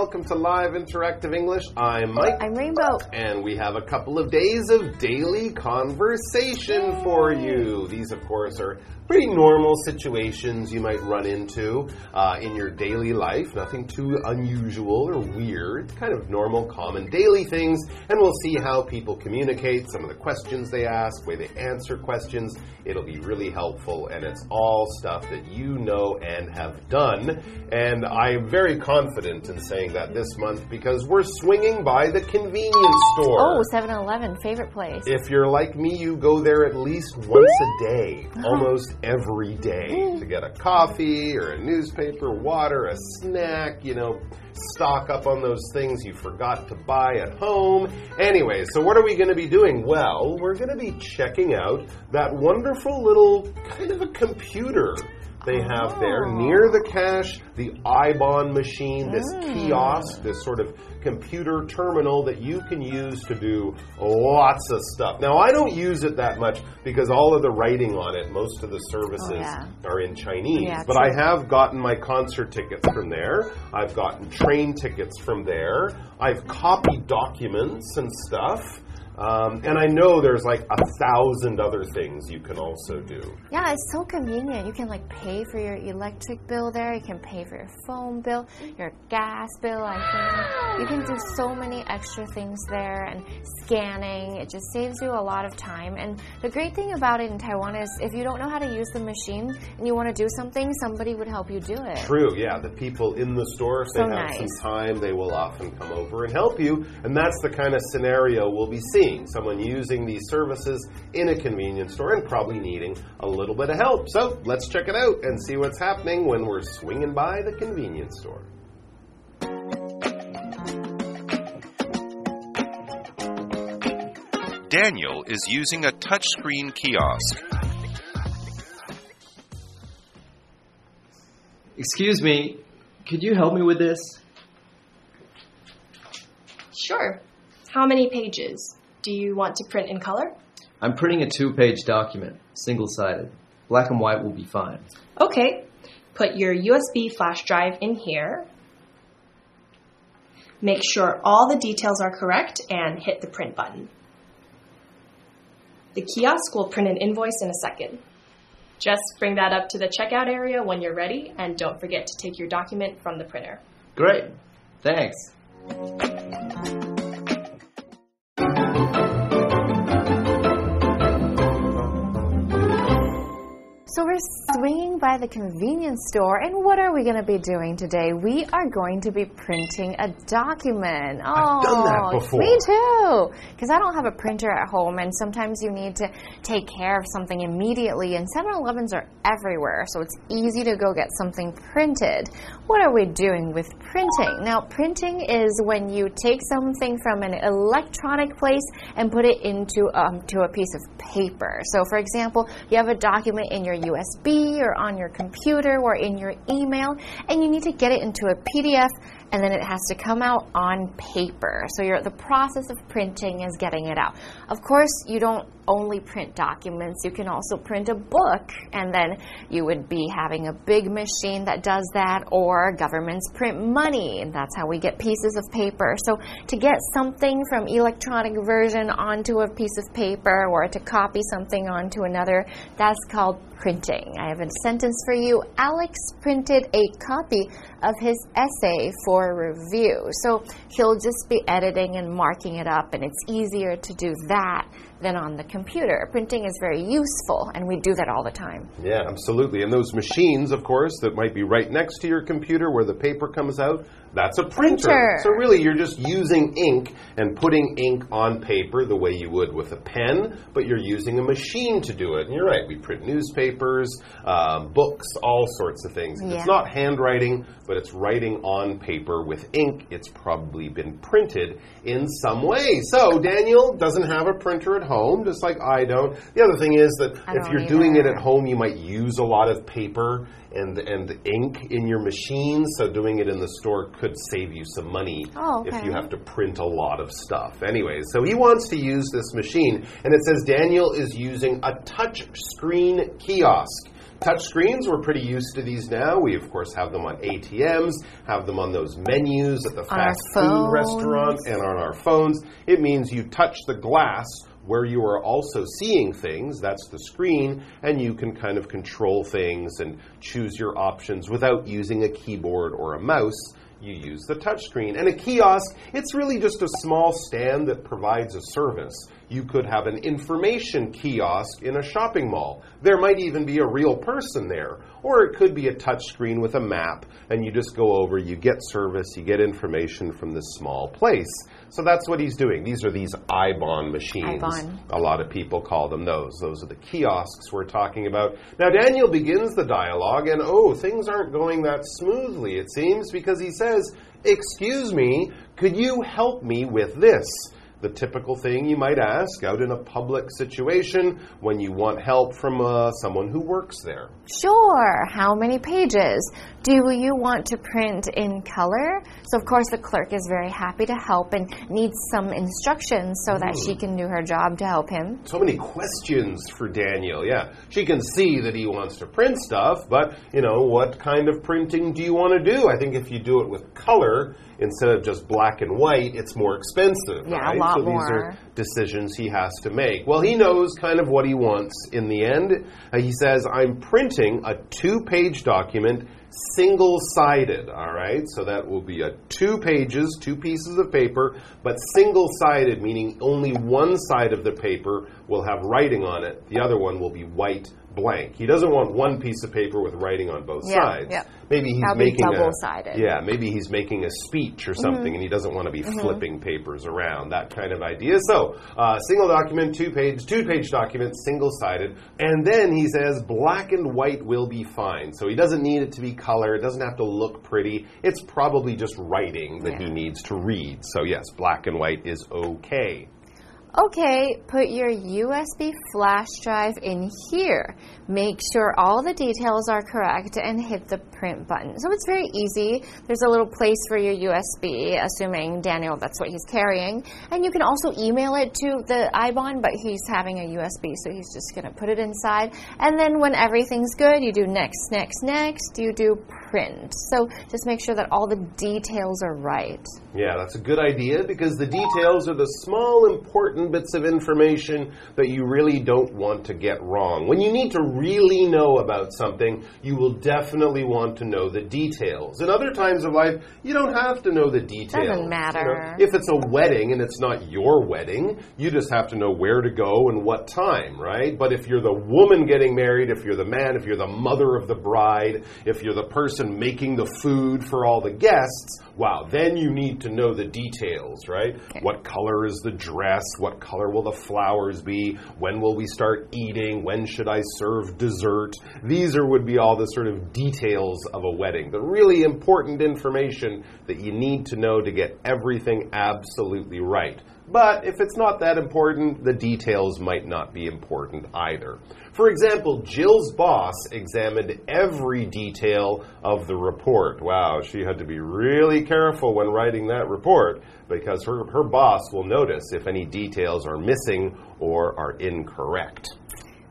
welcome to Live Interactive English. I'm Mike. I'm Rainbow. And we have a couple of days of daily conversation Yay. for you. These, of course, are pretty normal situations you might run into uh, in your daily life. Nothing too unusual or weird. Kind of normal, common daily things. And we'll see how people communicate, some of the questions they ask, way they answer questions. It'll be really helpful. And it's all stuff that you know and have done. And I'm very confident in saying that this month because we're swinging by the convenience store. Oh, 7 Eleven, favorite place. If you're like me, you go there at least once a day. Almost every day to get a coffee or a newspaper, water, a snack, you know, stock up on those things you forgot to buy at home. Anyway, so what are we going to be doing? Well, we're going to be checking out that wonderful little kind of a computer they have there oh. near the cash, the iBon machine, this mm. kiosk, this sort of computer terminal that you can use to do lots of stuff. Now, I don't use it that much because all of the writing on it, most of the services oh, yeah. are in Chinese. Yeah, but true. I have gotten my concert tickets from there. I've gotten train tickets from there. I've copied documents and stuff. Um, and I know there's like a thousand other things you can also do. Yeah, it's so convenient. You can like pay for your electric bill there. You can pay for your phone bill, your gas bill. I think you can do so many extra things there and scanning. It just saves you a lot of time. And the great thing about it in Taiwan is if you don't know how to use the machine and you want to do something, somebody would help you do it. True. Yeah, the people in the store, if so they have nice. some time, they will often come over and help you. And that's the kind of scenario we'll be seeing seeing someone using these services in a convenience store and probably needing a little bit of help. So let's check it out and see what's happening when we're swinging by the convenience store. Daniel is using a touchscreen kiosk. Excuse me, could you help me with this? Sure. How many pages? Do you want to print in color? I'm printing a two page document, single sided. Black and white will be fine. Okay. Put your USB flash drive in here. Make sure all the details are correct and hit the print button. The kiosk will print an invoice in a second. Just bring that up to the checkout area when you're ready and don't forget to take your document from the printer. Great. Thanks. The convenience store, and what are we going to be doing today? We are going to be printing a document. Oh, I've done that before. Me too, because I don't have a printer at home, and sometimes you need to take care of something immediately. And 7-Elevens are everywhere, so it's easy to go get something printed. What are we doing with printing? Now, printing is when you take something from an electronic place and put it into um, to a piece of paper. So, for example, you have a document in your USB or on your computer or in your email, and you need to get it into a PDF and then it has to come out on paper. So the process of printing is getting it out. Of course, you don't only print documents, you can also print a book, and then you would be having a big machine that does that, or governments print money, and that's how we get pieces of paper. So to get something from electronic version onto a piece of paper or to copy something onto another, that's called printing. I have a sentence for you. Alex printed a copy of his essay for review. So he'll just be editing and marking it up, and it's easier to do that than on the computer. Printing is very useful, and we do that all the time. Yeah, absolutely. And those machines, of course, that might be right next to your computer where the paper comes out, that's a printer. printer. So really, you're just using ink and putting ink on paper the way you would with a pen, but you're using a machine to do it. And you're right, we print newspapers, uh, books, all sorts of things. Yeah. It's not handwriting, but it's writing on paper with ink. It's probably been printed in some way. So Daniel doesn't have a printer at home, just like I don't. The other thing is that I if you're either. doing it at home, you might use a lot of paper and and ink in your machine. So doing it in the store could save you some money oh, okay. if you have to print a lot of stuff. Anyways, so he wants to use this machine, and it says Daniel is using a touch screen kiosk. Touch screens, we're pretty used to these now. We, of course, have them on ATMs, have them on those menus at the fast food phones. restaurant, and on our phones. It means you touch the glass where you are also seeing things, that's the screen, and you can kind of control things and choose your options without using a keyboard or a mouse. You use the touchscreen. And a kiosk, it's really just a small stand that provides a service. You could have an information kiosk in a shopping mall. There might even be a real person there. Or it could be a touchscreen with a map, and you just go over, you get service, you get information from this small place. So that's what he's doing. These are these iBon machines. iBon. A lot of people call them those. Those are the kiosks we're talking about. Now, Daniel begins the dialogue, and oh, things aren't going that smoothly, it seems, because he says, Excuse me, could you help me with this? The typical thing you might ask out in a public situation when you want help from uh, someone who works there. Sure. How many pages? Do you want to print in color? So, of course, the clerk is very happy to help and needs some instructions so that she can do her job to help him. So many questions for Daniel. Yeah, she can see that he wants to print stuff, but you know, what kind of printing do you want to do? I think if you do it with color instead of just black and white, it's more expensive. Yeah, a right? lot so these are decisions he has to make. Well, he knows kind of what he wants in the end. Uh, he says, I'm printing a two page document single sided, all right? So that will be a two pages, two pieces of paper, but single sided, meaning only one side of the paper will have writing on it, the other one will be white blank. He doesn't want one piece of paper with writing on both Yeah, sides. yeah. Maybe he's That'll making a double-sided. Yeah, maybe he's making a speech or something and he doesn't want to be flipping papers around, that kind of idea. So, uh, single document, two page, two page document, single sided. And then he says black and white will be fine. So he doesn't need it to be color, it doesn't have to look pretty. It's probably just writing that he needs to read. So, yes, black and white is okay. Okay, put your USB flash drive in here. Make sure all the details are correct and hit the print button. So it's very easy. There's a little place for your USB, assuming Daniel that's what he's carrying. And you can also email it to the IBON, but he's having a USB, so he's just going to put it inside. And then when everything's good, you do next, next, next, you do print. So just make sure that all the details are right. Yeah, that's a good idea because the details are the small, important bits of information that you really don't want to get wrong. When you need to really know about something, you will definitely want to know the details. In other times of life, you don't have to know the details. Doesn't You matter. know, if it's a wedding and it's not your wedding, you just have to know where to go and what time, right? But if you're the woman getting married, if you're the man, if you're the mother of the bride, if you're the person making the food for all the guests, wow, then you need to know the details, right? What color is the dress? What color will the flowers be? When will we start eating? When should I serve dessert? These are would be all the sort of details of a wedding. The really important information that you need to know to get everything absolutely right. But if it's not that important, the details might not be important either. For example, Jill's boss examined every detail of the report. Wow, she had to be really careful when writing that report because her, her boss will notice if any details are missing or are incorrect.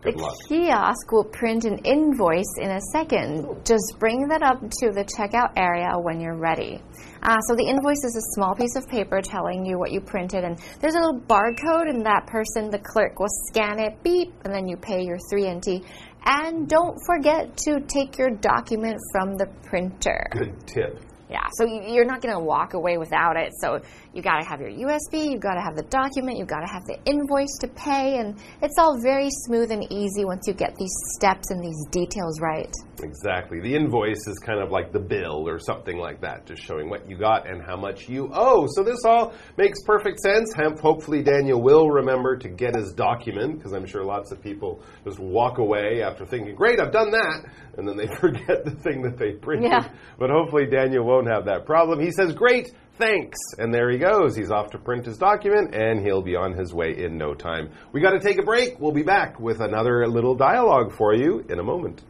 Good the luck. kiosk will print an invoice in a second. Just bring that up to the checkout area when you're ready. Uh, so the invoice is a small piece of paper telling you what you printed, and there's a little barcode, and that person, the clerk, will scan it, beep, and then you pay your 3NT. And don't forget to take your document from the printer. Good tip. Yeah, so you- you're not going to walk away without it. So you got to have your USB, you've got to have the document, you've got to have the invoice to pay, and it's all very smooth and easy once you get these steps and these details right. Exactly. The invoice is kind of like the bill or something like that, just showing what you got and how much you owe. So this all makes perfect sense. Hopefully, Daniel will remember to get his document because I'm sure lots of people just walk away after thinking, great, I've done that. And then they forget the thing that they printed. Yeah. But hopefully, Daniel won't have that problem. He says, great Thanks. And there he goes. He's off to print his document and he'll be on his way in no time. We got to take a break. We'll be back with another little dialogue for you in a moment.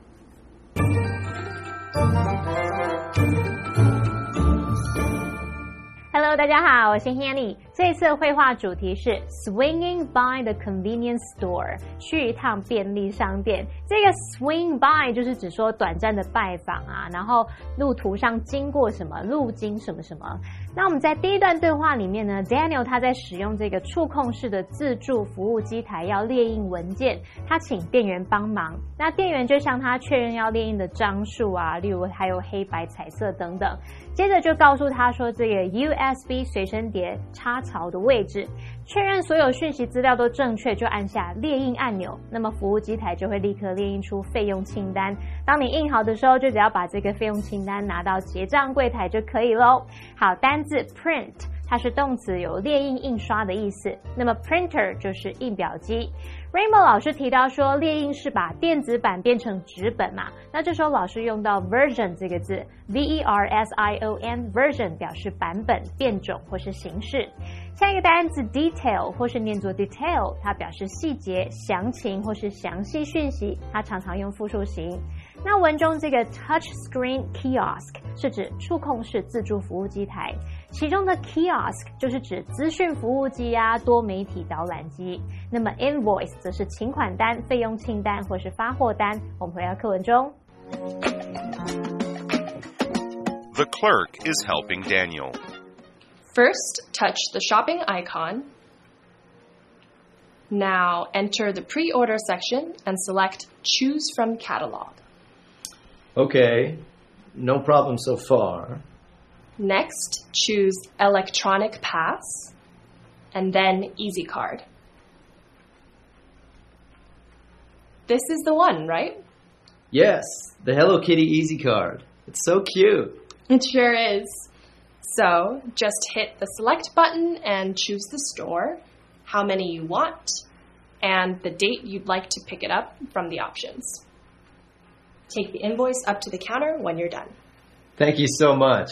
Hello，大家好，我是 Hanny。 这次绘画主题是 swinging by the convenience store，去一趟便利商店。这个 swing by 就是指说短暂的拜访啊，然后路途上经过什么，路经什么什么。那我们在第一段对话里面呢，Daniel 他在使用这个触控式的自助服务机台要列印文件，他请店员帮忙。那店员就向他确认要列印的张数啊，例如还有黑白、彩色等等。接着就告诉他说，这个 USB 随身碟插槽的位置，确认所有讯息资料都正确，就按下列印按钮。那么服务机台就会立刻列印出费用清单。当你印好的时候，就只要把这个费用清单拿到结账柜台就可以喽。好，单字 print 它是动词，有列印、印刷的意思。那么 printer 就是印表机。Rainbow 老师提到说，列印是把电子版变成纸本嘛？那这时候老师用到 version 这个字，v e r s i o n version 表示版本、变种或是形式。下一个单词 detail 或是念作 detail，它表示细节、详情或是详细讯息，它常常用复数形。那文中这个 touch screen kiosk 是指触控式自助服务机台，其中的 kiosk 就是指资讯服务机啊、多媒体导览机。那么 invoice 则是请款单、费用清单或是发货单。我们回到课文中。 The clerk is helping Daniel. First, touch the shopping icon. Now, enter the pre order section and select Choose from Catalog. Okay, no problem so far. Next, choose Electronic Pass and then Easy Card. This is the one, right? Yes, the Hello Kitty Easy Card. It's so cute. It sure is. So, just hit the select button and choose the store, how many you want, and the date you'd like to pick it up from the options. Take the invoice up to the counter when you're done. Thank you so much.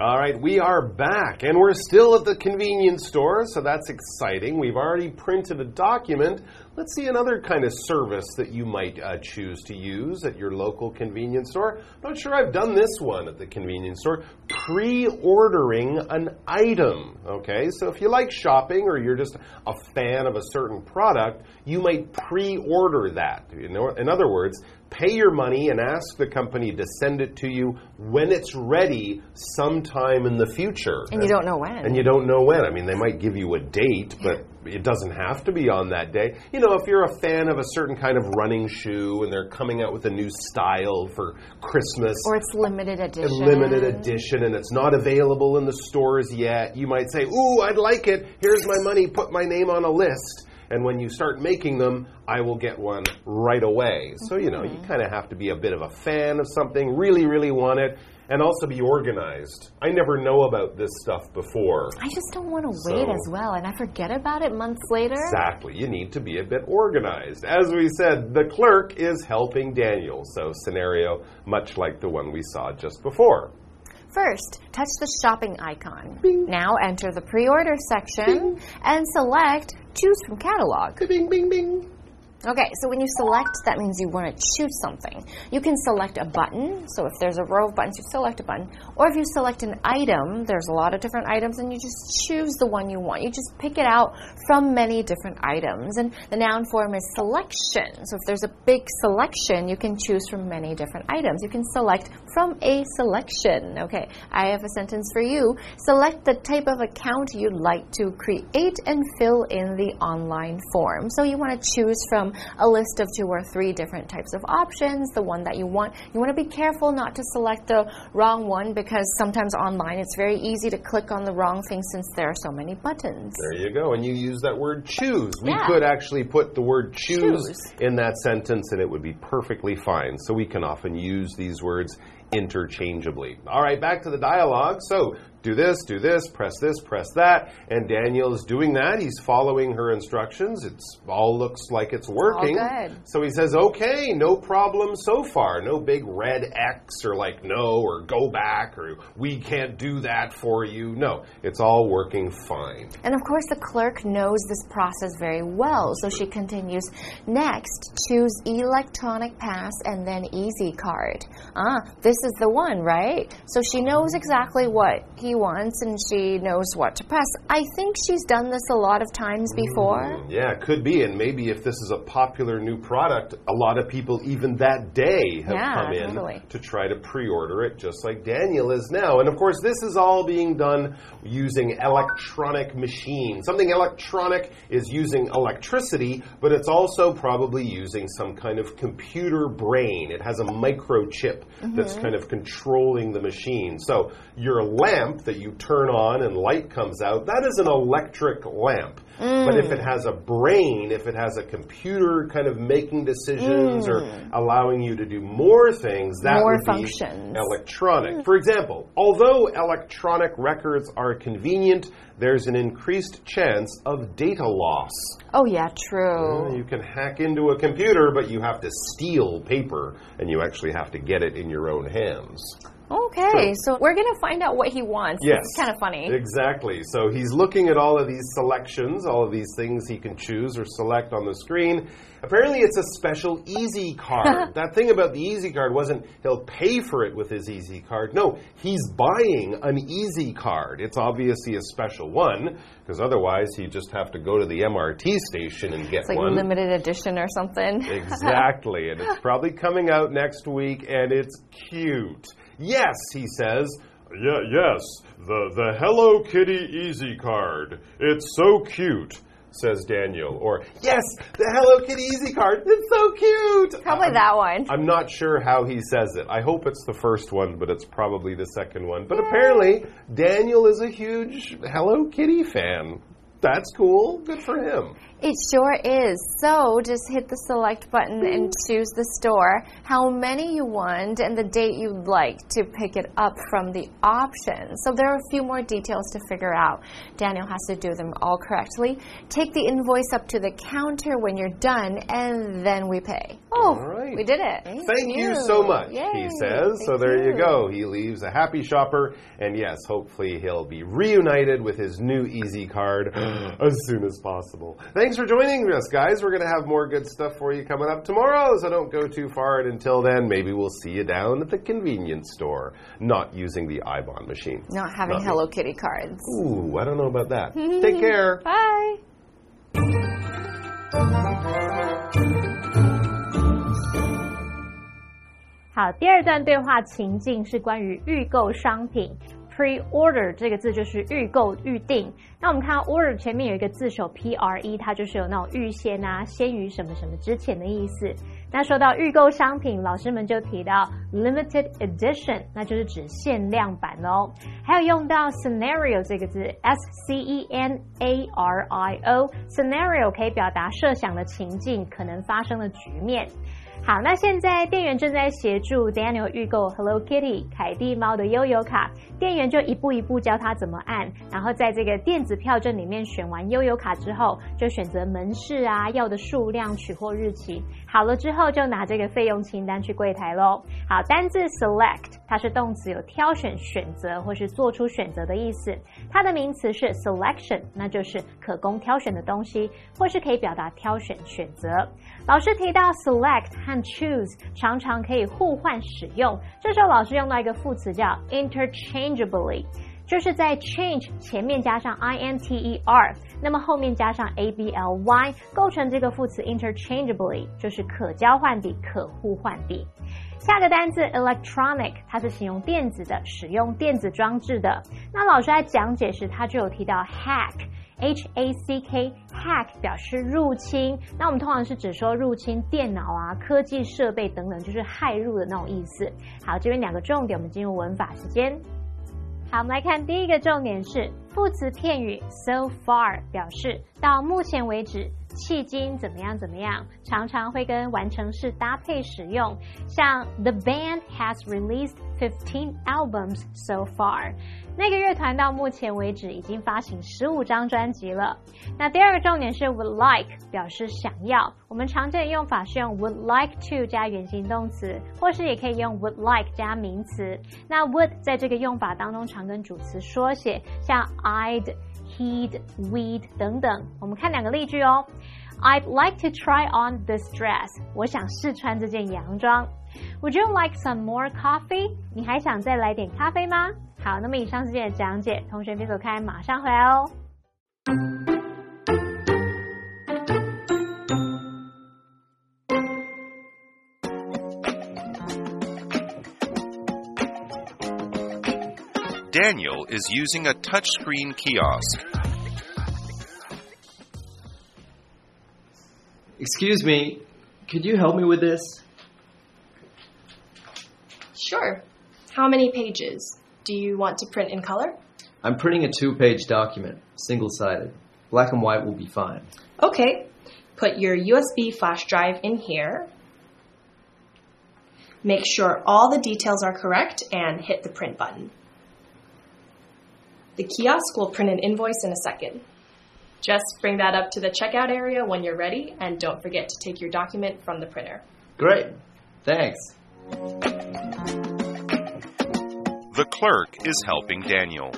All right, we are back, and we're still at the convenience store, so that's exciting. We've already printed a document. Let's see another kind of service that you might uh, choose to use at your local convenience store. I'm not sure I've done this one at the convenience store. Pre ordering an item. Okay, so if you like shopping or you're just a fan of a certain product, you might pre order that. You know, in other words, pay your money and ask the company to send it to you when it's ready sometime in the future. And you don't know when. And you don't know when. I mean, they might give you a date, but it doesn't have to be on that day. You know, if you're a fan of a certain kind of running shoe and they're coming out with a new style for Christmas, or it's limited edition. limited edition and it's not available in the stores yet, you might say, Ooh, I'd like it. Here's my money. Put my name on a list. And when you start making them, I will get one right away. So, you know, you mm-hmm. kind of have to be a bit of a fan of something, really, really want it, and also be organized. I never know about this stuff before. I just don't want to wait as well, and I forget about it months later. Exactly. You need to be a bit organized. As we said, the clerk is helping Daniel. So, scenario much like the one we saw just before. First, touch the shopping icon. Now enter the pre-order section and select choose from catalog. Bing, bing, bing. Okay, so when you select, that means you want to choose something. You can select a button, so if there's a row of buttons, you select a button. Or if you select an item, there's a lot of different items, and you just choose the one you want. You just pick it out from many different items. And the noun form is selection. So if there's a big selection, you can choose from many different items. You can select from a selection. Okay, I have a sentence for you. Select the type of account you'd like to create and fill in the online form. So you want to choose from a list of two or three different types of options, the one that you want. You want to be careful not to select the wrong one because sometimes online it's very easy to click on the wrong thing since there are so many buttons. There you go. And you use that word choose. We Yeah. could actually put the word choose, Choose. in that sentence and it would be perfectly fine. So we can often use these words interchangeably. All right, back to the dialogue. So, do this, do this, press this, press that. And Daniel is doing that. He's following her instructions. It's all looks like it's working. good. So he says, okay, no problem so far. No big red X or like no or go back or we can't do that for you. No, it's all working fine. And of course, the clerk knows this process very well, so she continues. Next, choose electronic pass and then easy card. Ah, this is the one, right? So she knows exactly what he wants and she knows what to press. I think she's done this a lot of times mm-hmm. before. Yeah, could be. And maybe if this is a popular new product, a lot of people, even that day, have Yeah, come in totally. to try to pre order it, just like Daniel is now. And of course, this is all being done using electronic machines. Something electronic is using electricity, but it's also probably using some kind of computer brain. It has a microchip that's mm-hmm. kind of controlling the machine. So your lamp that you turn on and light comes out, that is an electric lamp. But if mm. it has a brain, if it has a computer kind of making decisions or mm. allowing you to do more things, that More would functions. be electronic. Mm. For example, although electronic records are convenient, there's an increased chance of data loss. Oh, yeah, true. You can hack into a computer, but you have to steal paper and you actually have to get it in your own hands. Okay, so we're going to find out what he wants. Yes. It's kind of funny. Exactly. So he's looking at all of these selections, all of these things he can choose or select on the screen. Apparently, it's a special Easy card. that thing about the Easy card wasn't he'll pay for it with his Easy card. No, he's buying an Easy card. It's obviously a special one, because otherwise he'd just have to go to the MRT station and get It's like one. limited edition or something. Exactly, and it's probably coming out next week, and it's cute. Yes, he says. Yeah, yes, the the Hello Kitty Easy card. It's so cute, says Daniel. Or yes, the Hello Kitty Easy card. It's so cute. Probably I'm- that one. I'm not sure how he says it. I hope it's the first one, but it's probably the second one. But apparently, Daniel is a huge Hello Kitty fan. That's cool. Good for him. It sure is. So just hit the select button and choose the store, how many you want, and the date you'd like to pick it up from the options. So there are a few more details to figure out. Daniel has to do them all correctly. Take the invoice up to the counter when you're done, and then we pay. Oh, All right. we did it. Thank you so much, he Yay, says. So thank there you go. He leaves a happy shopper, and yes, hopefully he'll be reunited with his new Easy card as soon as possible. Thanks for joining us, guys. We're going to have more good stuff for you coming up tomorrow, so don't go too far. And until then, maybe we'll see you down at the convenience store, not using the iBond machine. Not having Not me. Hello Kitty cards. Ooh, I don't know about that. Take care. Bye. 好，第二段对话情境是关于预购商品。 Pre-order 这个字就是预购、预定。那我们看到 order 前面有一个字首 P-R-E，它就是有那种预先啊、先于什么什么之前的意思。那说到预购商品，老师们就提到 limited edition，那就是指限量版哦。还有用到 scenario 这个字，S-C-E-N-A-R-I-O，scenario 可以表达设想的情境，可能发生的局面。好，那现在店员正在协助 Daniel 预购 Hello Kitty 凯蒂猫的悠游卡，店员就一步一步教他怎么按，然后在这个电子票证里面选完悠游卡之后，就选择门市啊要的数量、取货日期，好了之后就拿这个费用清单去柜台喽。好，单字 select 它是动词，有挑选、选择或是做出选择的意思。它的名词是 selection，那就是可供挑选的东西，或是可以表达挑选、选择。老师提到 select 和 choose 常常可以互换使用，这时候老师用到一个副词叫 interchangeably，就是在 change 前面加上 i n t e r，那么后面加上 a b l y，构成这个副词 interchangeably，就是可交换的、可互换的。下个单字 electronic，它是形容电子的，使用电子装置的。那老师在讲解时，他就有提到 hack。H A C K hack 表示入侵，那我们通常是指说入侵电脑啊、科技设备等等，就是骇入的那种意思。好，这边两个重点，我们进入文法时间。好，我们来看第一个重点是副词片语 so far 表示到目前为止，迄今怎么样怎么样，常常会跟完成式搭配使用。像 The band has released fifteen albums so far。那个乐团到目前为止已经发行十五张专辑了。那第二个重点是 would like 表示想要，我们常见的用法是用 would like to 加原形动词，或是也可以用 would like 加名词。那 would 在这个用法当中常跟主词缩写，像 I'd、he'd、we'd 等等。我们看两个例句哦。I'd like to try on this dress。我想试穿这件洋装。Would you like some more coffee？你还想再来点咖啡吗？好，那么以上是今天的讲解，同学别走开，马上回来哦。Daniel is using a touchscreen kiosk. Excuse me, could you help me with this? Sure. How many pages? Do you want to print in color? I'm printing a two page document, single sided. Black and white will be fine. Okay. Put your USB flash drive in here. Make sure all the details are correct and hit the print button. The kiosk will print an invoice in a second. Just bring that up to the checkout area when you're ready and don't forget to take your document from the printer. Great. Thanks. The clerk is helping Daniel.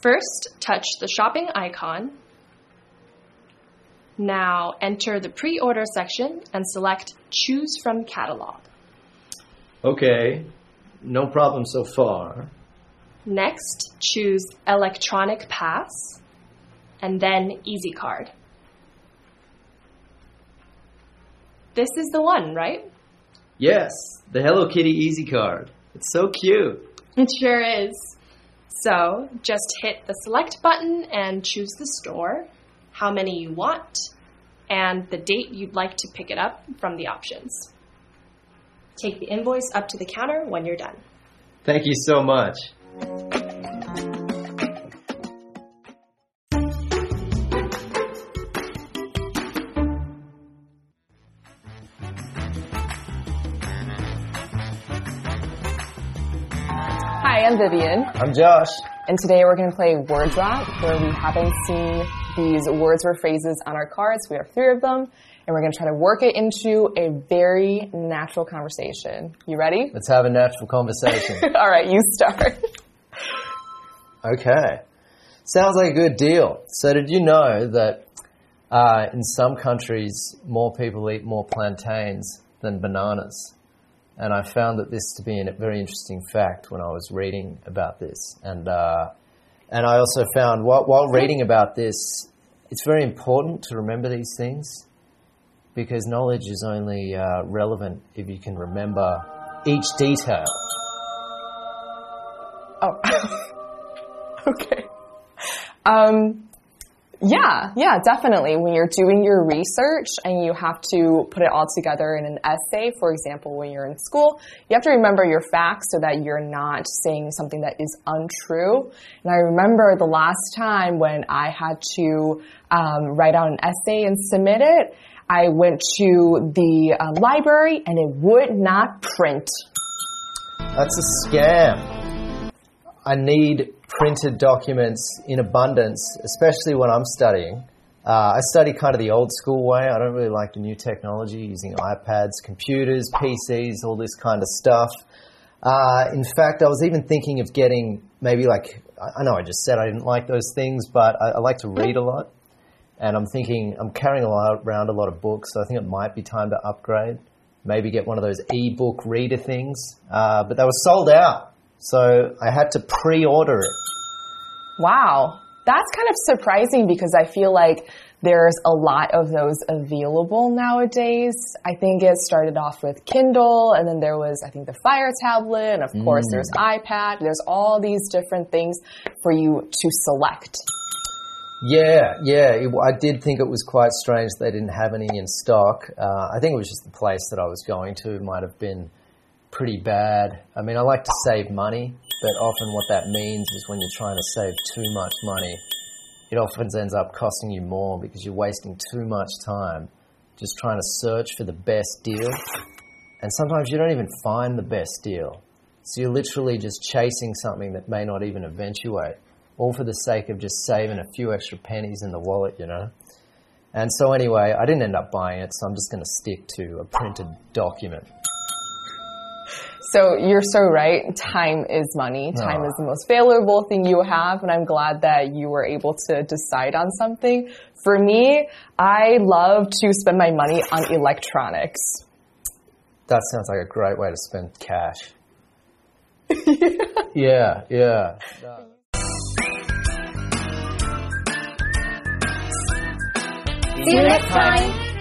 First, touch the shopping icon. Now enter the pre order section and select Choose from Catalog. Okay. No problem so far. Next, choose Electronic Pass and then Easy Card. This is the one, right? Yes, the Hello Kitty Easy Card. It's so cute. It sure is. So just hit the select button and choose the store, how many you want, and the date you'd like to pick it up from the options. Take the invoice up to the counter when you're done. Thank you so much. I'm Vivian, I'm Josh. and today we're going to play Word Drop, where we haven't seen these words or phrases on our cards. We have three of them, and we're going to try to work it into a very natural conversation. You ready? Let's have a natural conversation. All right, you start. okay. Sounds like a good deal. So, did you know that uh, in some countries more people eat more plantains than bananas? And I found that this to be a very interesting fact when I was reading about this. And, uh, and I also found while, while reading about this, it's very important to remember these things because knowledge is only uh, relevant if you can remember each detail. Oh, okay. Um, yeah, yeah, definitely. When you're doing your research and you have to put it all together in an essay, for example, when you're in school, you have to remember your facts so that you're not saying something that is untrue. And I remember the last time when I had to um, write out an essay and submit it, I went to the um, library and it would not print. That's a scam. I need printed documents in abundance, especially when I'm studying. Uh, I study kind of the old school way. I don't really like the new technology using iPads, computers, PCs, all this kind of stuff. Uh, in fact, I was even thinking of getting maybe like, I know I just said I didn't like those things, but I, I like to read a lot. And I'm thinking, I'm carrying around a lot of books, so I think it might be time to upgrade. Maybe get one of those e-book reader things. Uh, but they were sold out, so I had to pre-order it. Wow. That's kind of surprising because I feel like there's a lot of those available nowadays. I think it started off with Kindle and then there was, I think, the Fire tablet. And of course, there's iPad. There's all these different things for you to select. Yeah, yeah. It, I did think it was quite strange they didn't have any in stock. Uh, I think it was just the place that I was going to might have been pretty bad. I mean, I like to save money, but often what that means is when you're trying to save too much money, it often ends up costing you more because you're wasting too much time just trying to search for the best deal. And sometimes you don't even find the best deal. So you're literally just chasing something that may not even eventuate, all for the sake of just saving a few extra pennies in the wallet, you know? And so, anyway, I didn't end up buying it, so I'm just going to stick to a printed document. So you're so right. Time is money. Time is the most valuable thing you have, and I'm glad that you were able to decide on something. For me, I love to spend my money on electronics. That sounds like a great way to spend cash. yeah, yeah. See you next time.